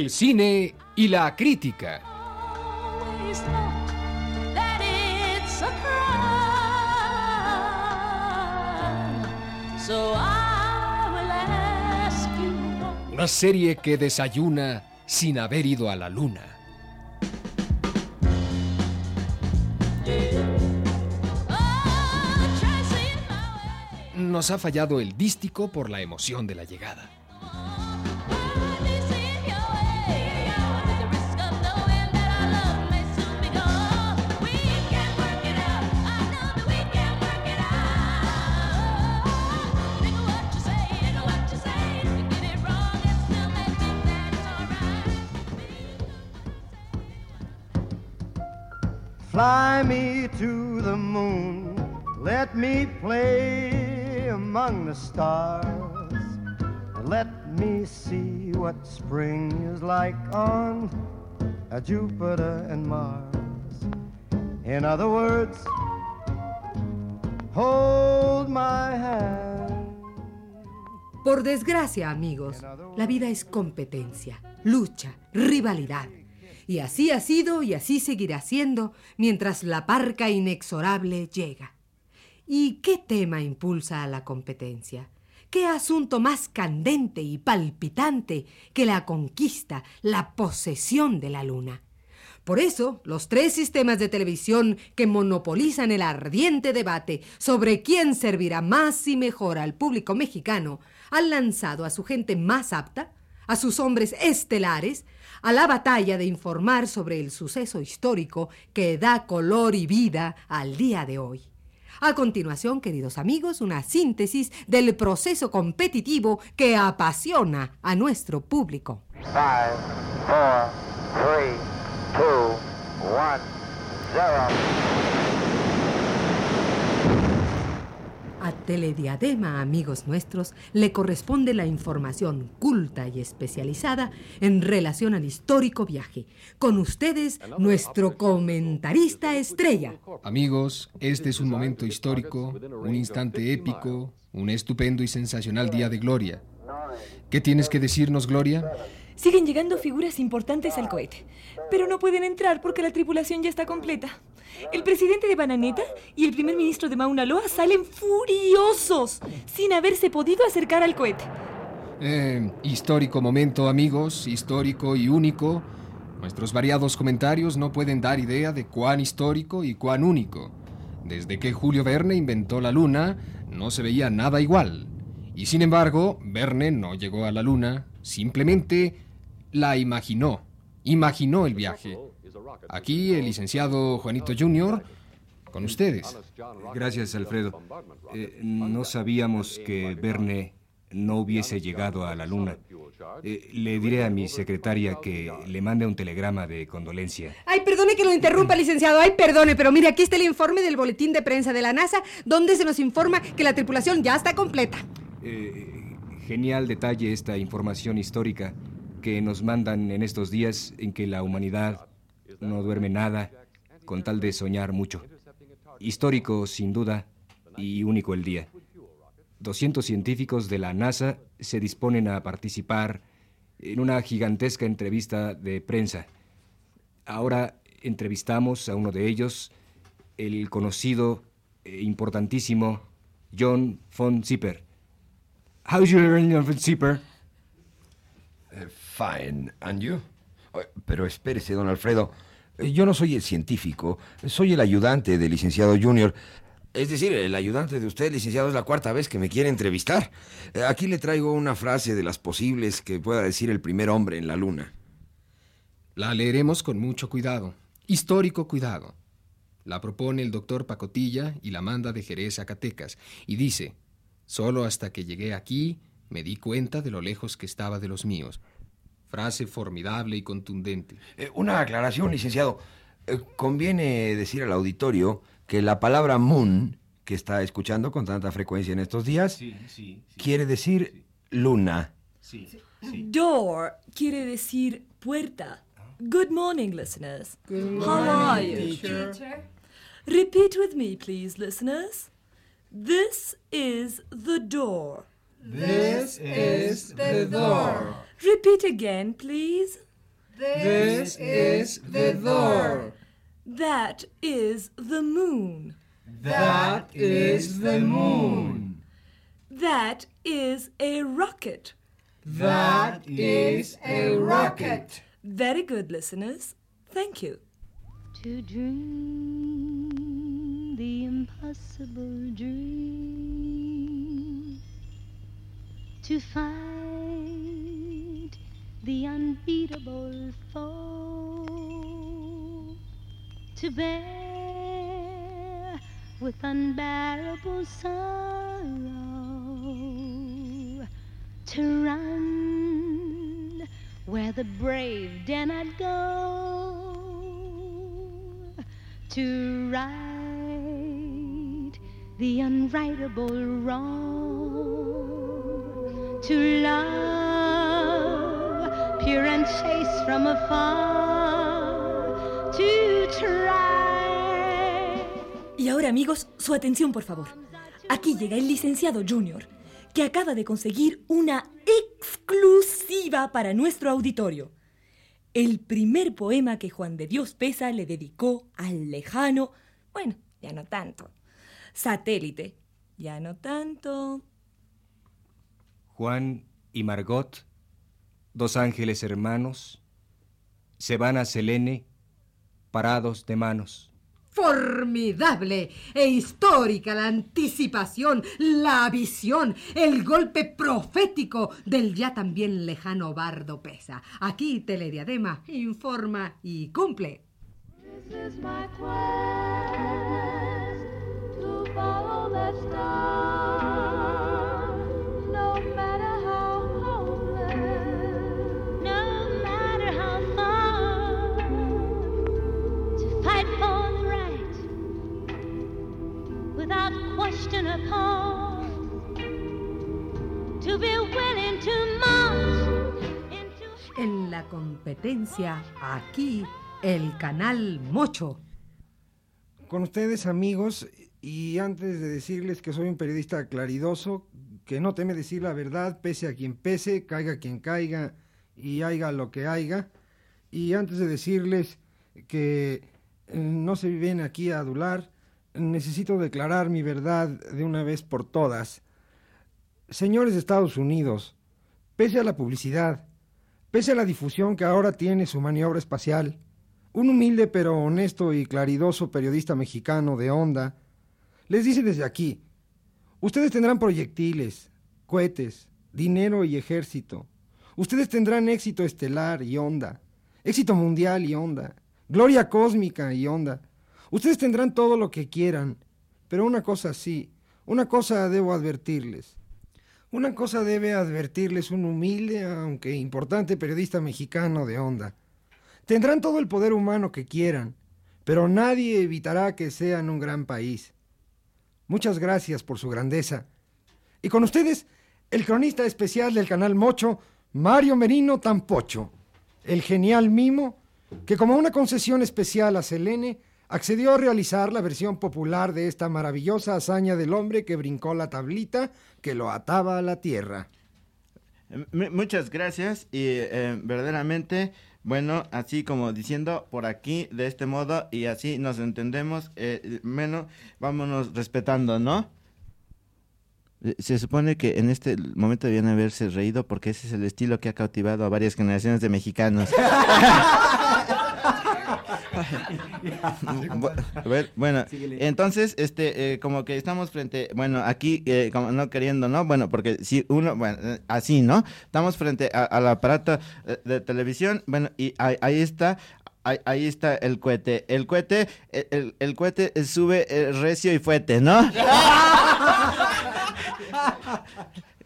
El cine y la crítica. Una serie que desayuna sin haber ido a la luna. Nos ha fallado el dístico por la emoción de la llegada. Fly me to the moon. Let me play among the stars. Let me see what spring is like on uh, Jupiter and Mars. In other words, hold my hand. Por desgracia, amigos, la vida es competencia, lucha, rivalidad. Y así ha sido y así seguirá siendo mientras la parca inexorable llega. ¿Y qué tema impulsa a la competencia? ¿Qué asunto más candente y palpitante que la conquista, la posesión de la luna? Por eso, los tres sistemas de televisión que monopolizan el ardiente debate sobre quién servirá más y mejor al público mexicano han lanzado a su gente más apta, a sus hombres estelares, a la batalla de informar sobre el suceso histórico que da color y vida al día de hoy. A continuación, queridos amigos, una síntesis del proceso competitivo que apasiona a nuestro público. Five, four, three, two, one, A Telediadema, amigos nuestros, le corresponde la información culta y especializada en relación al histórico viaje. Con ustedes, nuestro comentarista estrella. Amigos, este es un momento histórico, un instante épico, un estupendo y sensacional día de gloria. ¿Qué tienes que decirnos, Gloria? Siguen llegando figuras importantes al cohete, pero no pueden entrar porque la tripulación ya está completa. El presidente de Bananeta y el primer ministro de Mauna Loa salen furiosos sin haberse podido acercar al cohete. Eh, histórico momento, amigos, histórico y único. Nuestros variados comentarios no pueden dar idea de cuán histórico y cuán único. Desde que Julio Verne inventó la luna, no se veía nada igual. Y sin embargo, Verne no llegó a la luna, simplemente la imaginó. Imaginó el viaje. Aquí el licenciado Juanito Jr. con ustedes. Gracias, Alfredo. Eh, no sabíamos que Verne no hubiese llegado a la luna. Eh, le diré a mi secretaria que le mande un telegrama de condolencia. Ay, perdone que lo interrumpa, licenciado. Ay, perdone, pero mire, aquí está el informe del boletín de prensa de la NASA, donde se nos informa que la tripulación ya está completa. Eh, genial detalle esta información histórica que nos mandan en estos días en que la humanidad no duerme nada con tal de soñar mucho. Histórico, sin duda, y único el día. 200 científicos de la NASA se disponen a participar en una gigantesca entrevista de prensa. Ahora entrevistamos a uno de ellos, el conocido e importantísimo John von Zipper. How's your John von Zipper? Eh, fine. ¿And you? Eh, Pero espérese, don Alfredo. Eh, Yo no soy el científico, soy el ayudante del licenciado Junior. Es decir, el ayudante de usted, licenciado, es la cuarta vez que me quiere entrevistar. Eh, Aquí le traigo una frase de las posibles que pueda decir el primer hombre en la luna. La leeremos con mucho cuidado, histórico cuidado. La propone el doctor Pacotilla y la manda de Jerez a Zacatecas, y dice, solo hasta que llegué aquí me di cuenta de lo lejos que estaba de los míos. Frase formidable y contundente. Eh, Una aclaración, licenciado. Eh, Conviene decir al auditorio que la palabra moon, que está escuchando con tanta frecuencia en estos días, quiere decir luna. Door quiere decir puerta. Good morning, listeners. How are you? Repeat with me, please, listeners. This is the door. This is the door. Repeat again, please. This is the door. That is the moon. That is the moon. That is a rocket. That is a rocket. Very good, listeners. Thank you. To dream the impossible dream. To fight the unbeatable foe. To bear with unbearable sorrow. To run where the brave dare not go to right the unrightable wrong, to love and chaste from afar, to try. Y ahora, amigos, su atención, por favor. Aquí llega el licenciado Junior, que acaba de conseguir una exclusiva para nuestro auditorio. El primer poema que Juan de Dios Pesa le dedicó al lejano, bueno, ya no tanto, satélite, ya no tanto. Juan y Margot, dos ángeles hermanos, se van a Selene parados de manos. Formidable e histórica la anticipación, la visión, el golpe profético del ya también lejano bardo Pesa. Aquí Telediadema informa y cumple. This is my quest to follow that star, question or pause, to be willing to march into. En la competencia, aquí, el canal Mocho. Con ustedes, amigos, y antes de decirles que soy un periodista claridoso, que no teme decir la verdad, pese a quien pese, caiga quien caiga y haiga lo que haiga, y antes de decirles que eh, no se viene aquí a adular, necesito declarar mi verdad de una vez por todas. Señores de Estados Unidos, pese a la publicidad, pese a la difusión que ahora tiene su maniobra espacial, un humilde pero honesto y claridoso periodista mexicano de onda, les dice desde aquí, ustedes tendrán proyectiles, cohetes, dinero y ejército. Ustedes tendrán éxito estelar y onda, éxito mundial y onda, gloria cósmica y onda. Ustedes tendrán todo lo que quieran, pero una cosa sí, una cosa debo advertirles. Una cosa debe advertirles un humilde, aunque importante periodista mexicano de onda. Tendrán todo el poder humano que quieran, pero nadie evitará que sean un gran país. Muchas gracias por su grandeza. Y con ustedes, el cronista especial del canal Mocho, Mario Merino Tampocho, el genial mimo que como una concesión especial a Selene accedió a realizar la versión popular de esta maravillosa hazaña del hombre que brincó la tablita que lo ataba a la tierra. M- muchas gracias y eh, verdaderamente, bueno, así como diciendo por aquí, de este modo, y así nos entendemos, eh, menos vámonos respetando, ¿no? Eh, Se supone que en este momento debían haberse reído porque ese es el estilo que ha cautivado a varias generaciones de mexicanos. Bu- bu- bueno, entonces, este, eh, como que estamos frente, bueno, aquí, eh, como no queriendo, ¿no? Bueno, porque si uno, bueno, eh, así, ¿no? Estamos frente a- al aparato eh, de televisión, bueno, y ahí, ahí está. Ahí, ahí está el cohete. El cohete, el, el- el cohete eh, sube eh, recio y fuerte, ¿no?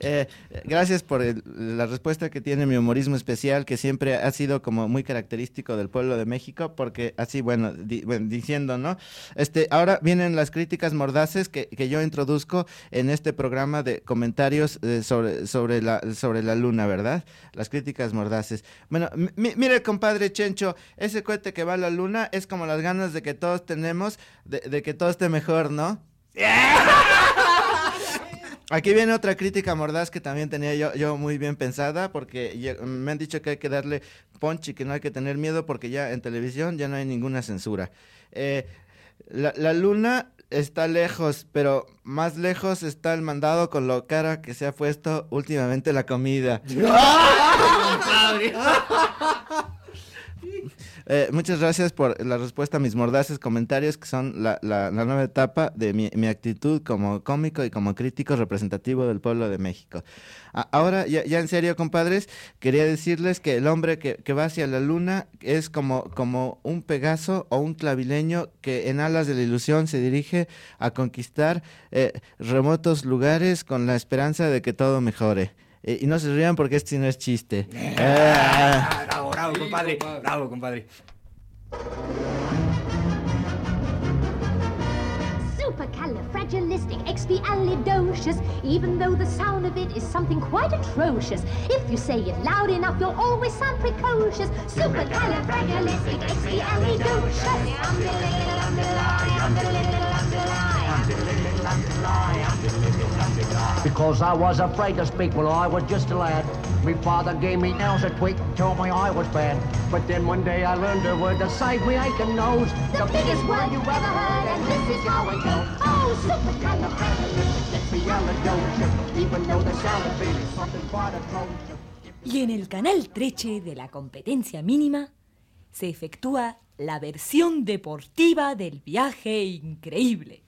Eh, gracias por el- la respuesta que tiene mi humorismo especial, que siempre ha sido como muy característico del pueblo de México, porque así, bueno, di- bueno, diciendo, ¿no? Este, ahora vienen las críticas mordaces que, que yo introduzco en este programa de comentarios eh, sobre, sobre, la, sobre la luna, ¿verdad? Las críticas mordaces. Bueno, mi- mi- mire, compadre Chencho, ese cohete que va a la luna es como las ganas de que todos tenemos de, de que todo esté mejor, ¿no? Aquí viene otra crítica mordaz que también tenía yo, yo muy bien pensada, porque me han dicho que hay que darle punch y que no hay que tener miedo porque ya en televisión ya no hay ninguna censura. Eh, la, la luna está lejos, pero más lejos está el mandado con lo cara que se ha puesto últimamente la comida. Eh, muchas gracias por la respuesta a mis mordaces comentarios, que son la, la- la nueva etapa de mi, mi actitud como cómico y como crítico representativo del pueblo de México. A- ahora, ya, ya en serio, compadres, quería decirles que el hombre que, que va hacia la luna es como, como un Pegaso o un clavileño que en alas de la ilusión se dirige a conquistar eh, remotos lugares con la esperanza de que todo mejore. Eh, y no se rían porque este sí no es chiste. Bravo, bravo, compadre. Bravo, compadre. Supercalifragilisticexpialidocious, even though the sound of it is something quite atrocious. If you say it loud enough, you'll always sound precocious. Supercalifragilisticexpialidocious. Because I was afraid to speak when I was just a lad. My father gave me nails a tweak, told me I was bad. But then one day I learned a word to save me aching nose. The biggest word you ever heard, and this is how it goes. Oh, supercalifragilisticexpialidocious. Even though the sound of it is something quite atrocious. Y en el canal Treche de la competencia mínima se efectúa la versión deportiva del viaje increíble.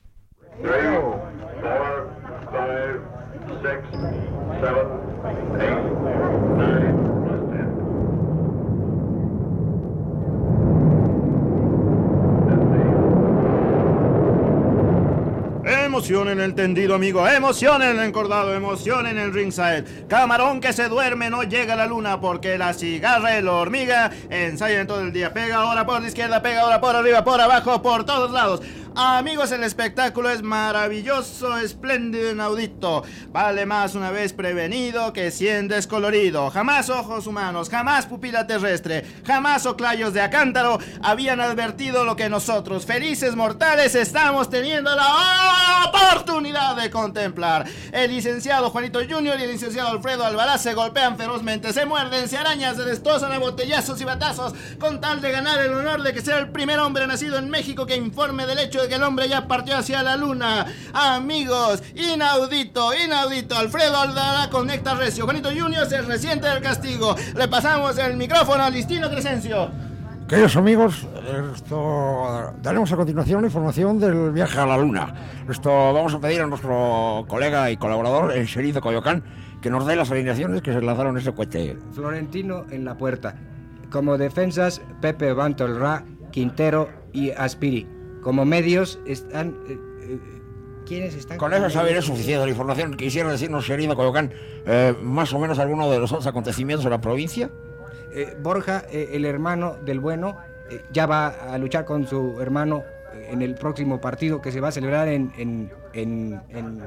Emoción en el tendido, amigo. Emoción en el encordado. Emoción en el ringside. Camarón que se duerme no llega a la luna porque la cigarra y la hormiga ensayan todo el día. Pega ahora por la izquierda, pega ahora por arriba, por abajo, por todos lados. Amigos, el espectáculo es maravilloso, espléndido, inaudito. Vale más una vez prevenido que cien descolorido. Jamás ojos humanos, jamás pupila terrestre, jamás oclayos de acántaro habían advertido lo que nosotros, felices mortales, estamos teniendo la oportunidad de contemplar. El licenciado Juanito Junior y el licenciado Alfredo Alvaraz se golpean ferozmente, se muerden, se arañan, se destrozan a botellazos y batazos con tal de ganar el honor de que sea el primer hombre nacido en México que informe del hecho de que el hombre ya partió hacia la luna. Amigos, inaudito, inaudito. Alfredo Alvaraz conecta recio. Juanito Junior se resiente del castigo. Le pasamos el micrófono a Listino Crescencio. Queridos amigos, esto daremos a continuación la información del viaje a la Luna. Esto vamos a pedir a nuestro colega y colaborador, el sheriff de Coyoacán, que nos dé las alineaciones que se lanzaron ese cohete. Florentino en la puerta. Como defensas, Pepe Bantolra, Quintero y Aspiri. Como medios están... eh, eh, ¿Quiénes están? Con eso saber es suficiente la información. Quisiera decirnos, sheriff de Coyoacán, eh, más o menos alguno de los otros acontecimientos de la provincia. Borja, el hermano del bueno, ya va a luchar con su hermano en el próximo partido que se va a celebrar en... en, en, en-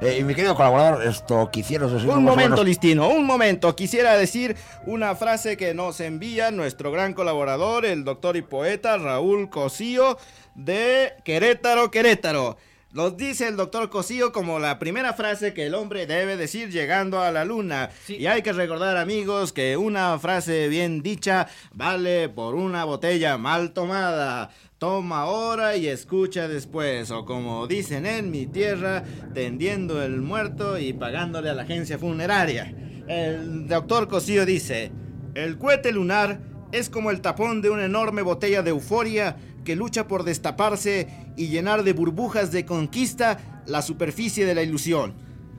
Eh, y mi querido colaborador, esto quisiera decir Un momento, Listino, un momento. Quisiera decir una frase que nos envía nuestro gran colaborador, el doctor y poeta Raúl Cosío de Querétaro, Querétaro. Nos dice el doctor Cosío como la primera frase que el hombre debe decir llegando a la luna. Y hay que recordar, amigos, que una frase bien dicha vale por una botella mal tomada. Toma ahora y escucha después. O como dicen en mi tierra, tendiendo el muerto y pagándole a la agencia funeraria. El doctor Cosío dice, el cohete lunar es como el tapón de una enorme botella de euforia que lucha por destaparse y llenar de burbujas de conquista la superficie de la ilusión.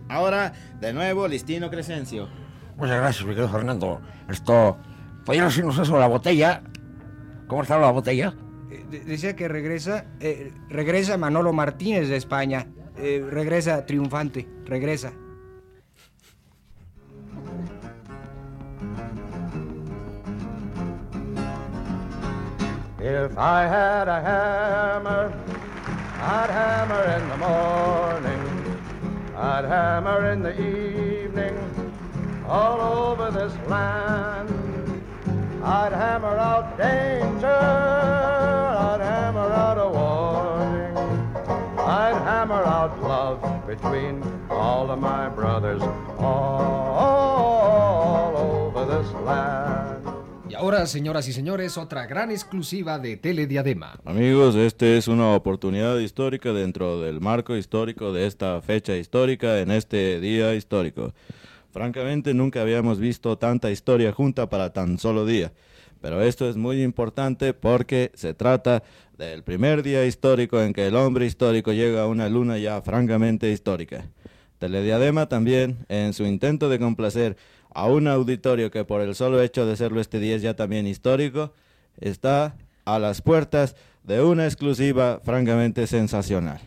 Ahora, de nuevo, Listino Crescencio. Muchas gracias, mi querido Fernando. Esto, ¿podría decirnos eso la botella? ¿Cómo está la botella? De- decía que regresa, eh, regresa Manolo Martínez de España. Eh, regresa triunfante, regresa. If I had a hammer, I'd hammer in the morning, I'd hammer in the evening, all over this land. I'd hammer out danger, love between all of my brothers all over this land. Y ahora, señoras y señores, otra gran exclusiva de Telediadema. Amigos, este es una oportunidad histórica dentro del marco histórico de esta fecha histórica en este día histórico. Francamente, nunca habíamos visto tanta historia junta para tan solo día. Pero esto es muy importante porque se trata del primer día histórico en que el hombre histórico llega a una luna ya francamente histórica. Telediadema también, en su intento de complacer a un auditorio que por el solo hecho de serlo este día es ya también histórico, está a las puertas de una exclusiva francamente sensacional.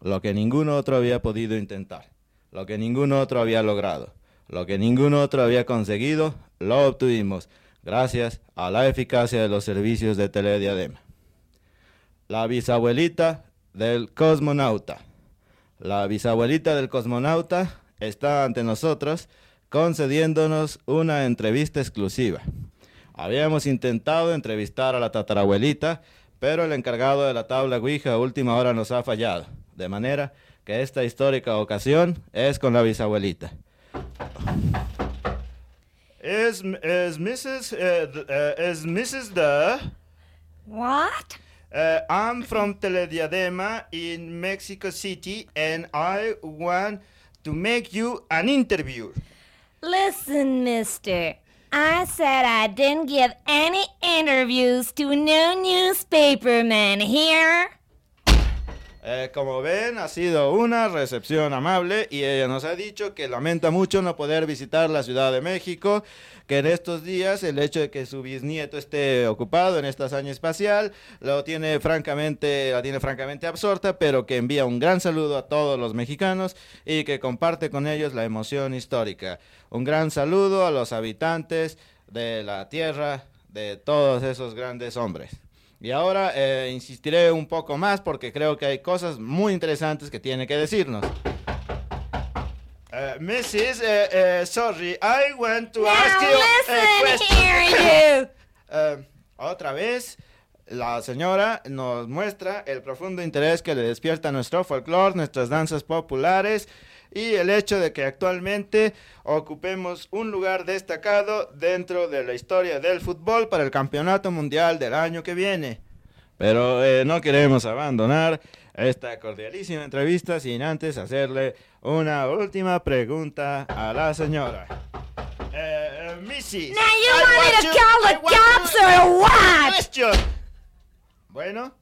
Lo que ningún otro había podido intentar, lo que ningún otro había logrado, lo que ningún otro había conseguido, lo obtuvimos gracias a la eficacia de los servicios de Telediadema. La bisabuelita del cosmonauta. La bisabuelita del cosmonauta está ante nosotros concediéndonos una entrevista exclusiva. Habíamos intentado entrevistar a la tatarabuelita, pero el encargado de la tabla Ouija a última hora nos ha fallado, de manera que esta histórica ocasión es con la bisabuelita. Is, is Mrs. Uh, th- uh, is Mrs. there? What? Uh, I'm from Telediadema in Mexico City, and I want to make you an interview. Listen, mister. I said I didn't give any interviews to no newspaperman here. Eh, como ven, ha sido una recepción amable y ella nos ha dicho que lamenta mucho no poder visitar la Ciudad de México, que en estos días el hecho de que su bisnieto esté ocupado en esta hazaña espacial lo tiene francamente, la tiene francamente absorta, pero que envía un gran saludo a todos los mexicanos y que comparte con ellos la emoción histórica. Un gran saludo a los habitantes de la tierra de todos esos grandes hombres. Y ahora eh, insistiré un poco más porque creo que hay cosas muy interesantes que tiene que decirnos. Uh, Mrs. Uh, uh, sorry, I want to Now ask you a listen question. here, you. Eh, otra vez, la señora nos muestra el profundo interés que le despierta nuestro folclore, nuestras danzas populares y el hecho de que actualmente ocupemos un lugar destacado dentro de la historia del fútbol para el Campeonato Mundial del año que viene. Pero eh, no queremos abandonar esta cordialísima entrevista sin antes hacerle una última pregunta a la señora. Uh, Mrs. Now you I want me want to call the cops or what? Question. Bueno,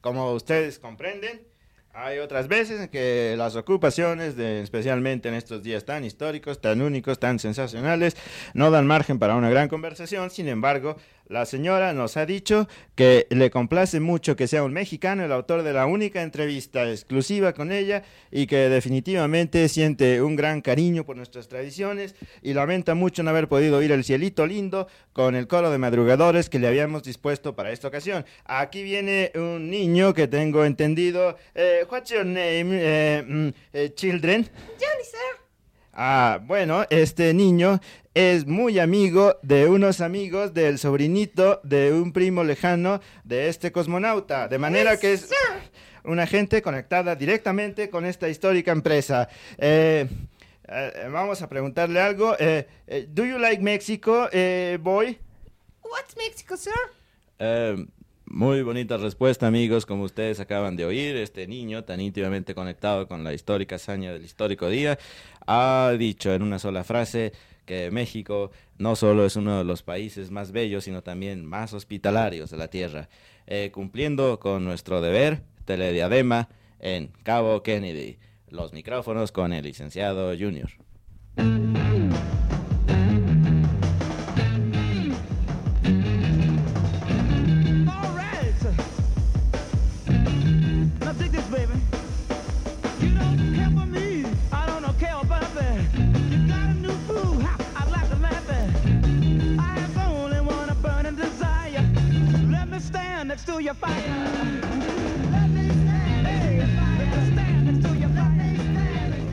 como ustedes comprenden, hay otras veces en que las ocupaciones, de, especialmente en estos días tan históricos, tan únicos, tan sensacionales, no dan margen para una gran conversación. Sin embargo, la señora nos ha dicho que le complace mucho que sea un mexicano el autor de la única entrevista exclusiva con ella y que definitivamente siente un gran cariño por nuestras tradiciones y lamenta mucho no haber podido ir el cielito lindo con el coro de madrugadores que le habíamos dispuesto para esta ocasión. Aquí viene un niño que tengo entendido. Eh, what's your name, eh, mm, eh, children? Johnny, sir. Ah, bueno, este niño es muy amigo de unos amigos del sobrinito de un primo lejano de este cosmonauta, de manera que es una gente conectada directamente con esta histórica empresa. Eh, eh, vamos a preguntarle algo. Eh, eh, ¿Do you like Mexico, eh, boy? What's Mexico, sir? Eh, muy bonita respuesta, amigos, como ustedes acaban de oír. Este niño, tan íntimamente conectado con la histórica hazaña del histórico día, ha dicho en una sola frase que México no solo es uno de los países más bellos, sino también más hospitalarios de la tierra, eh, cumpliendo con nuestro deber, telediadema en Cabo Kennedy. Los micrófonos con el licenciado Junior.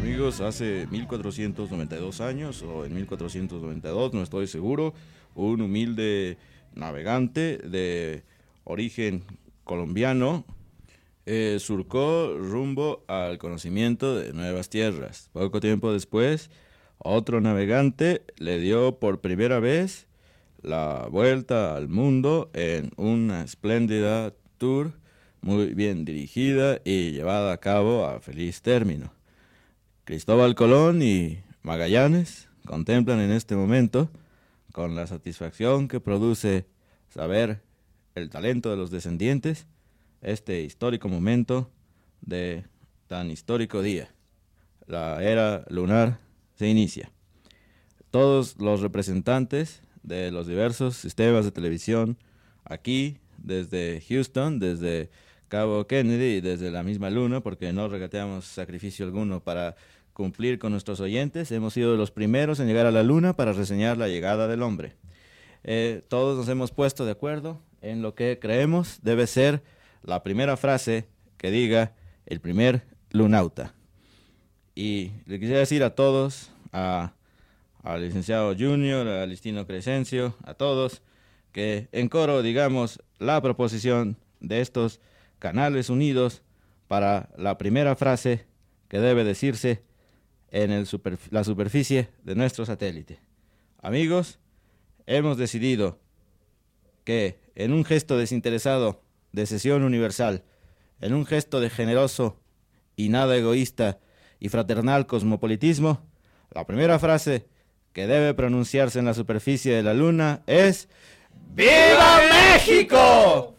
Amigos, hace 1492 años o en 1492, no estoy seguro, un humilde navegante de origen colombiano eh, surcó rumbo al conocimiento de nuevas tierras. Poco tiempo después, otro navegante le dio por primera vez la vuelta al mundo en una espléndida tour muy bien dirigida y llevada a cabo a feliz término. Cristóbal Colón y Magallanes contemplan en este momento, con la satisfacción que produce saber el talento de los descendientes, este histórico momento de tan histórico día. La era lunar se inicia. Todos los representantes de los diversos sistemas de televisión aquí, desde Houston, desde Cabo Kennedy y desde la misma luna, porque no regateamos sacrificio alguno para cumplir con nuestros oyentes. Hemos sido los primeros en llegar a la luna para reseñar la llegada del hombre. Eh, todos nos hemos puesto de acuerdo en lo que creemos debe ser la primera frase que diga el primer lunauta. Y le quisiera decir a todos, a, al licenciado Junior, a Listino Crescencio, a todos, que en coro digamos la proposición de estos canales unidos para la primera frase que debe decirse en el la superficie de nuestro satélite. Amigos, hemos decidido que en un gesto desinteresado de sesión universal, en un gesto de generoso y nada egoísta y fraternal cosmopolitismo, la primera frase que debe pronunciarse en la superficie de la luna es ¡Viva México!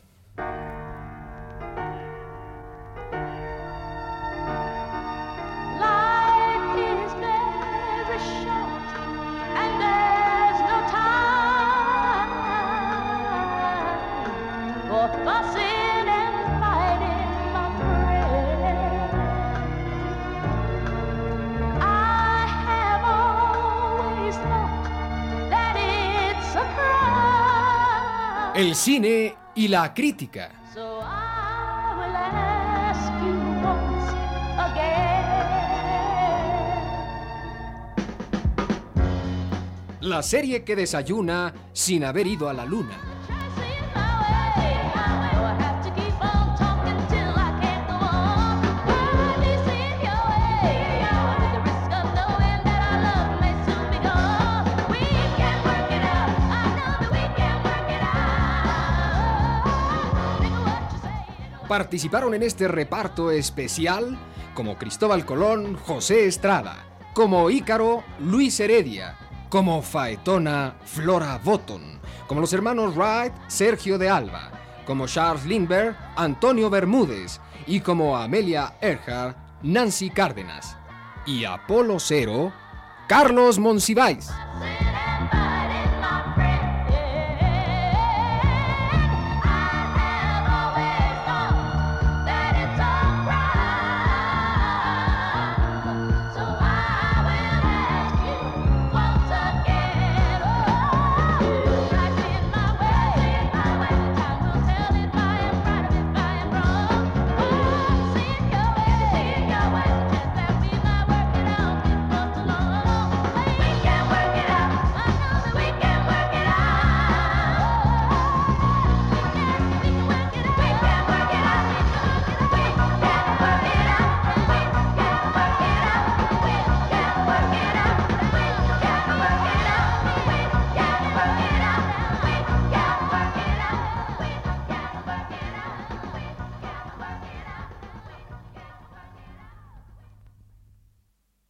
El cine y la crítica. La serie que desayuna sin haber ido a la luna. Participaron en este reparto especial como Cristóbal Colón, José Estrada, como Ícaro, Luis Heredia, como Faetona, Flora Botton, como los hermanos Wright, Sergio de Alba, como Charles Lindbergh, Antonio Bermúdez y como Amelia Earhart, Nancy Cárdenas. Y Apolo Cero, Carlos Monsiváis.